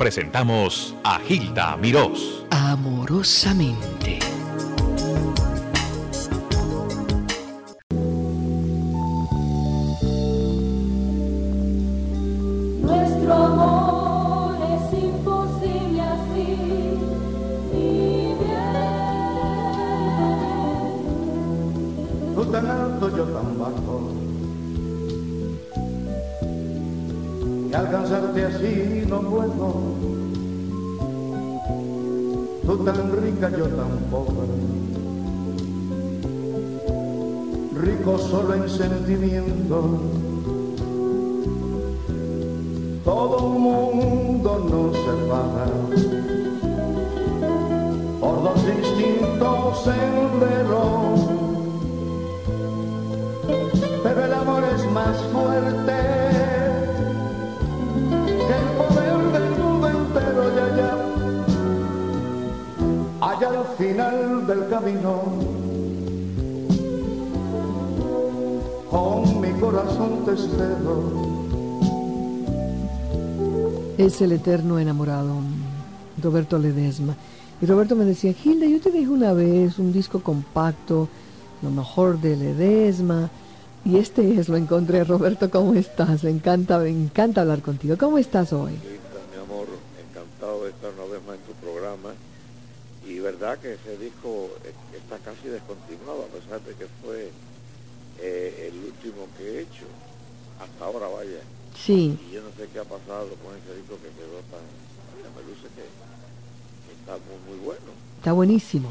presentamos a Gilda Mirós. Amorosamente. Nuestro amor es imposible así y bien. Tú tan alto, yo tan bajo. Y alcanzarte así no puedo. Tú tan rica, yo tan pobre. Rico solo en sentimiento. Todo un mundo nos separa por dos distintos senderos. Final del camino, con mi corazón te espero. Es el eterno enamorado, Roberto Ledesma. Y Roberto me decía, Gilda, yo te dije una vez un disco compacto, lo mejor de Ledesma. Y este es, lo encontré. Roberto, ¿cómo estás? Me encanta, me encanta hablar contigo. ¿Cómo estás hoy? Gilda, mi amor, encantado de estar una vez más en tu programa. Y verdad que ese disco está casi descontinuado, a pesar de que fue eh, el último que he hecho. Hasta ahora, vaya. Sí, Y yo no sé qué ha pasado con ese disco que quedó tan... me luce que, que está muy, muy bueno. está buenísimo.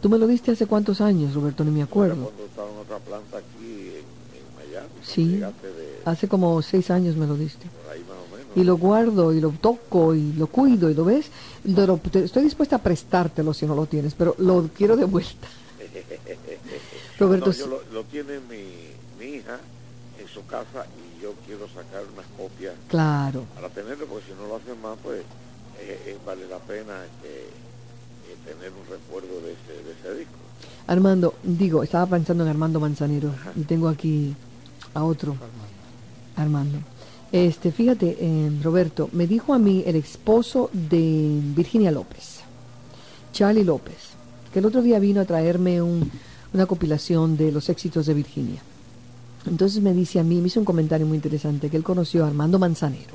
¿Tú me lo diste hace cuántos años, Roberto? Ni me acuerdo. cuando estaba en otra planta aquí en, en Miami. Sí, de, hace como seis años me lo diste. por ahí más o menos. Y lo guardo y lo toco y lo cuido y lo ves. Lo- te- estoy dispuesta a prestártelo si no lo tienes, pero lo quiero de vuelta. Roberto, No, yo lo, lo tiene mi, mi hija en su casa y yo quiero sacar unas copias claro. para tenerlo, porque si no lo hacen más, pues eh, eh, vale la pena este, eh, tener un recuerdo de ese, de ese disco. Armando, digo, estaba pensando en Armando Manzanero y tengo aquí a otro. Armando. Este, fíjate, eh, Roberto, me dijo a mí el esposo de Virginia López, Charlie López, que el otro día vino a traerme un- una compilación de los éxitos de Virginia. Entonces me dice a mí, me hizo un comentario muy interesante, que él conoció a Armando Manzanero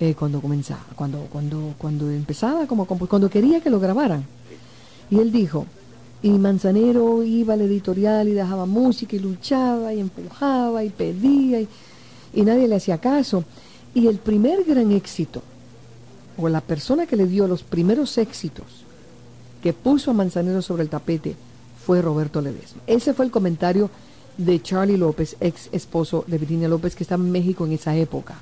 eh, cuando comenzaba, cuando, cuando, cuando empezaba, como, cuando quería que lo grabaran. Y él dijo, y Manzanero iba al editorial y dejaba música y luchaba y empujaba y pedía y, y nadie le hacía caso. Y el primer gran éxito, o la persona que le dio los primeros éxitos, que puso a Manzanero sobre el tapete, fue Roberto Ledesma. Ese fue el comentario de Charlie López, ex esposo de Virginia López, que estaba en México en esa época.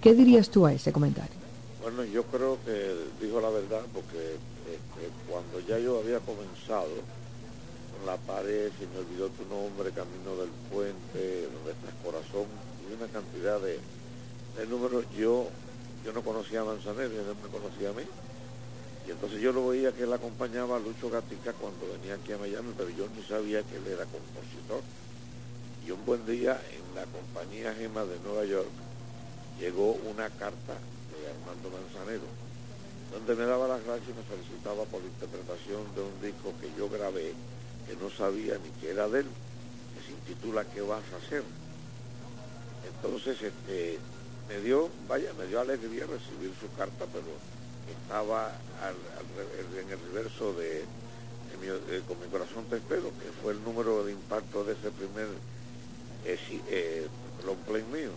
¿Qué dirías tú a ese comentario? Bueno, yo creo que dijo la verdad, porque este, cuando ya yo había comenzado con la pared, se me olvidó tu nombre, Camino del Puente, donde corazón, una cantidad de, números, yo, yo no conocía a Manzanero, él me conocía a mí. Y entonces yo lo veía que él acompañaba a Lucho Gatica cuando venía aquí a Miami, pero yo ni sabía que él era compositor. Y un buen día en la compañía Gema de Nueva York llegó una carta de Armando Manzanero, donde me daba las gracias y me felicitaba por la interpretación de un disco que yo grabé, que no sabía ni que era de él, que se intitula ¿Qué vas a hacer? Entonces este, me dio, vaya, me dio alegría recibir su carta, pero estaba en el reverso de, mi- Con mi corazón te espero, que fue el número de impacto de ese primer eh, eh, long play mío.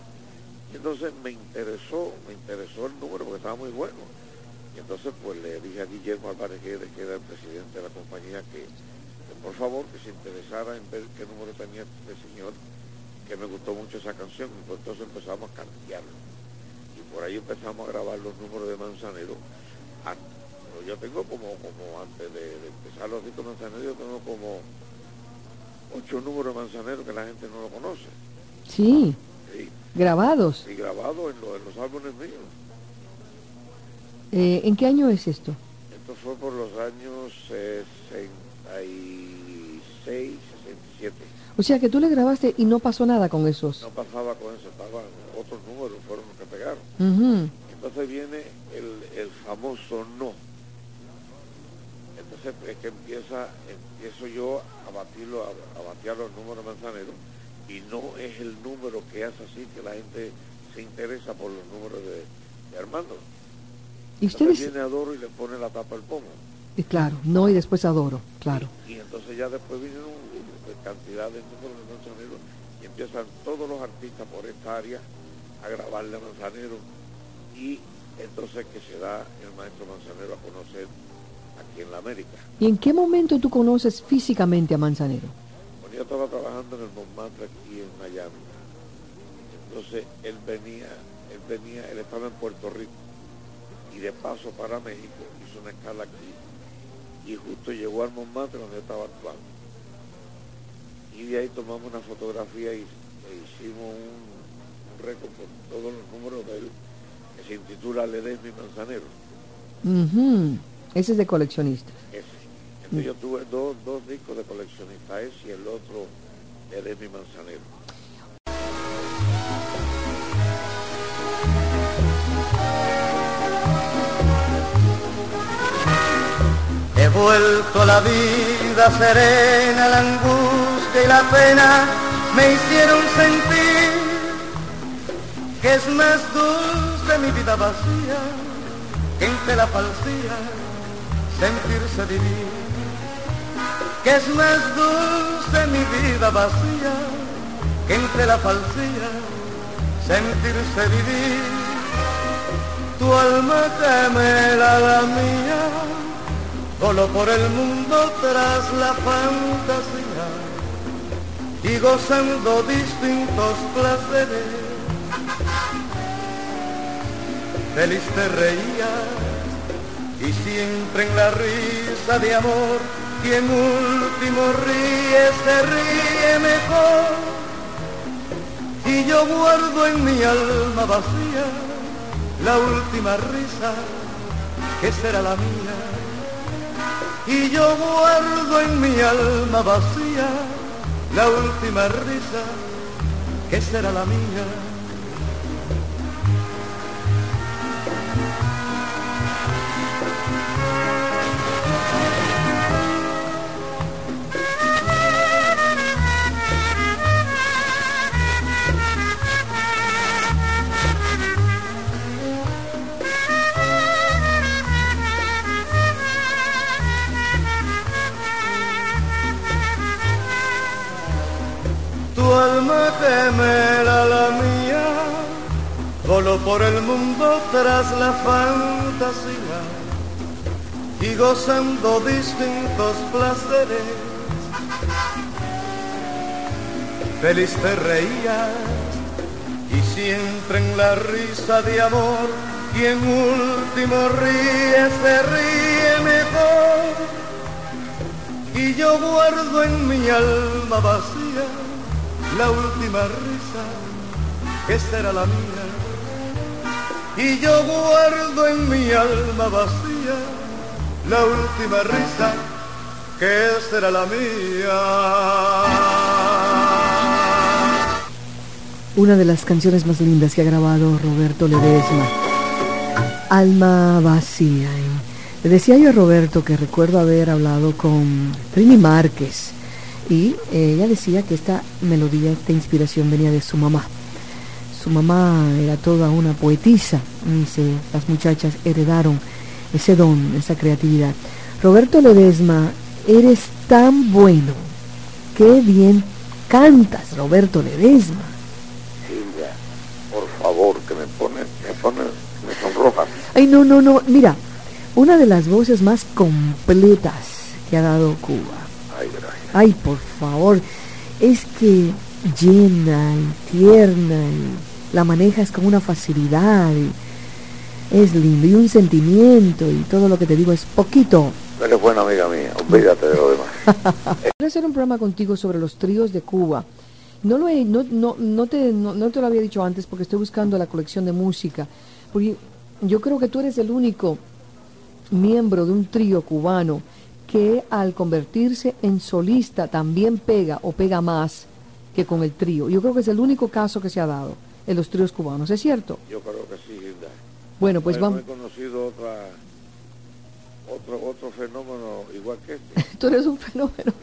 Y entonces me interesó, me interesó el número porque estaba muy bueno. Y entonces pues le dije a Guillermo Álvarez Guedes, que era el presidente de la compañía, que por favor que se interesara en ver qué número tenía este señor, que me gustó mucho esa canción. Y pues entonces empezamos a cantearlo. Y por ahí empezamos a grabar los números de Manzanero. Ah, yo tengo como, como antes de, de empezar los discos Manzanero, yo tengo como ocho números de Manzanero que la gente no lo conoce. Sí, Sí, grabados. y grabado en, los- en los álbumes míos. Eh, ¿En qué año es esto? Esto fue por los años 66, 67. O sea que tú le grabaste y no pasó nada con esos. No pasaba con eso, estaban otros números, fueron los que pegaron. Entonces viene el, el famoso no. Entonces es que empieza, empiezo yo a batirlo, a, a batear los números manzaneros y no es el número que hace así que la gente se interesa por los números de, de Armando. Y Entonces ustedes, viene Adoro y le pone la tapa al pomo. Y claro, no y después adoro, claro. Y, y entonces ya después una cantidad de números de Manzanero y empiezan todos los artistas por esta área a grabarle a Manzanero y entonces que se da el maestro Manzanero a conocer aquí en la América. ¿Y en qué momento tú conoces físicamente a Manzanero? Cuando yo estaba trabajando en el Montmartre aquí en Miami, entonces él venía, él venía, él estaba en Puerto Rico y de paso para México hizo una escala aquí y justo llegó al Montmartre donde estaba actuando. Y de ahí tomamos una fotografía y e hicimos un, un récord con todos los números de él que se intitula Ledesmi Manzanero. Ujú, Ese es de coleccionista. Ese. Entonces yo tuve dos, dos discos de coleccionista, ese y el otro Ledesmi Manzanero. Vuelto a la vida serena, la angustia y la pena me hicieron sentir que es más dulce mi vida vacía que entre la falsía sentirse vivir. Que es más dulce mi vida vacía que entre la falsía sentirse vivir. Tu alma gemela la mía Solo por el mundo tras la fantasía y gozando distintos placeres. Feliz te reías y siempre en la risa de amor quien último ríe se ríe mejor. Y yo guardo en mi alma vacía la última risa que será la mía y yo guardo en mi alma vacía la última risa que será la mía. Alma gemela la mía, voló por el mundo tras la fantasía y gozando distintos placeres. Feliz te reías y siempre en la risa de amor quien último ríe se ríe mejor y yo guardo en mi alma vacía la última risa que será la mía y yo guardo en mi alma vacía la última risa que será la mía. Una de las canciones más lindas que ha grabado Roberto Ledesma. Alma vacía. ¿eh? Le decía yo a Roberto que recuerdo haber hablado con Trini Márquez y eh, ella decía que esta melodía, esta inspiración venía de su mamá. Su mamá era toda una poetisa. y Dice, las muchachas heredaron ese don, esa creatividad. Roberto Ledesma, eres tan bueno. Qué bien cantas, Roberto Ledesma. Silvia, por favor, que me pone, me pone, me sonroja. Ay, no, no, no. Mira, una de las voces más completas que ha dado Cuba. Ay, por favor. Es que llena y tierna y la manejas con una facilidad. y es lindo y un sentimiento y todo lo que te digo es poquito. Eres buena amiga mía, olvídate de lo demás. Quiero hacer un programa contigo sobre los tríos de Cuba. No lo he, no, no, no te, no, no te lo había dicho antes porque estoy buscando la colección de música. Porque yo creo que tú eres el único miembro de un trío cubano que al convertirse en solista también pega o pega más que con el trío. Yo creo que es el único caso que se ha dado en los tríos cubanos, ¿es cierto? Yo creo que sí, Hilda. Bueno, pues Pero no vamos. he conocido otra, otro, otro fenómeno igual que este. Tú eres un fenómeno.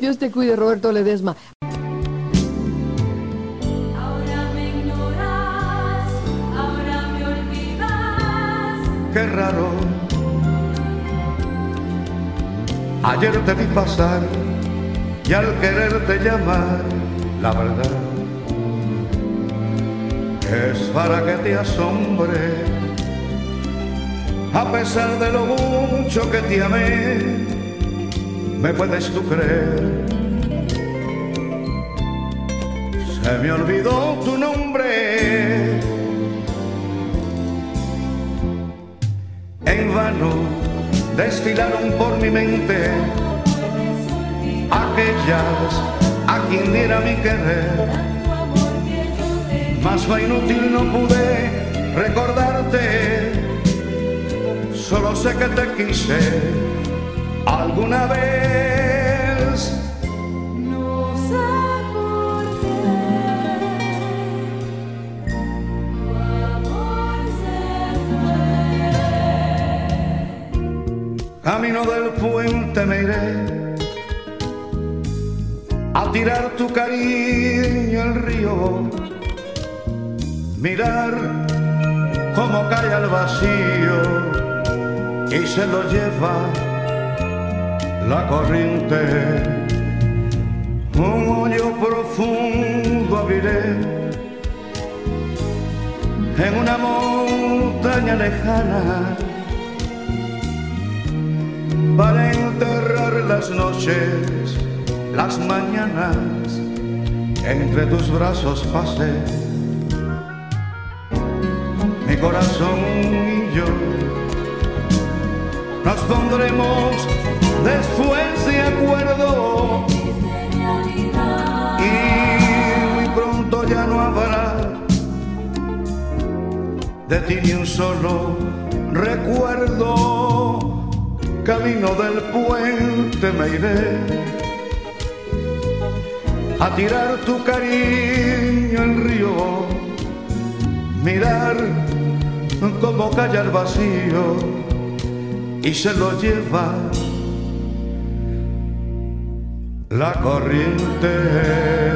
Dios te cuide, Roberto Ledesma. Ahora me ignoras, ahora me olvidas. Qué raro. Ayer te vi pasar y al quererte llamar, la verdad es para que te asombre. A pesar de lo mucho que te amé, me puedes tú creer. Se me olvidó tu nombre. En vano desfilaron por mi mente aquellas a quien diera mi querer. Mas fue inútil, no pude recordarte. Solo sé que te quise alguna vez. Del puente me iré a tirar tu cariño al río, mirar cómo cae al vacío y se lo lleva la corriente. Un hoyo profundo abriré en una montaña lejana para enterrar las noches, las mañanas, entre tus brazos pasé. Mi corazón y yo nos pondremos después de acuerdo y muy pronto ya no habrá de ti ni un solo recuerdo. Camino del puente me iré a tirar tu cariño al río, mirar cómo calla el vacío y se lo lleva la corriente.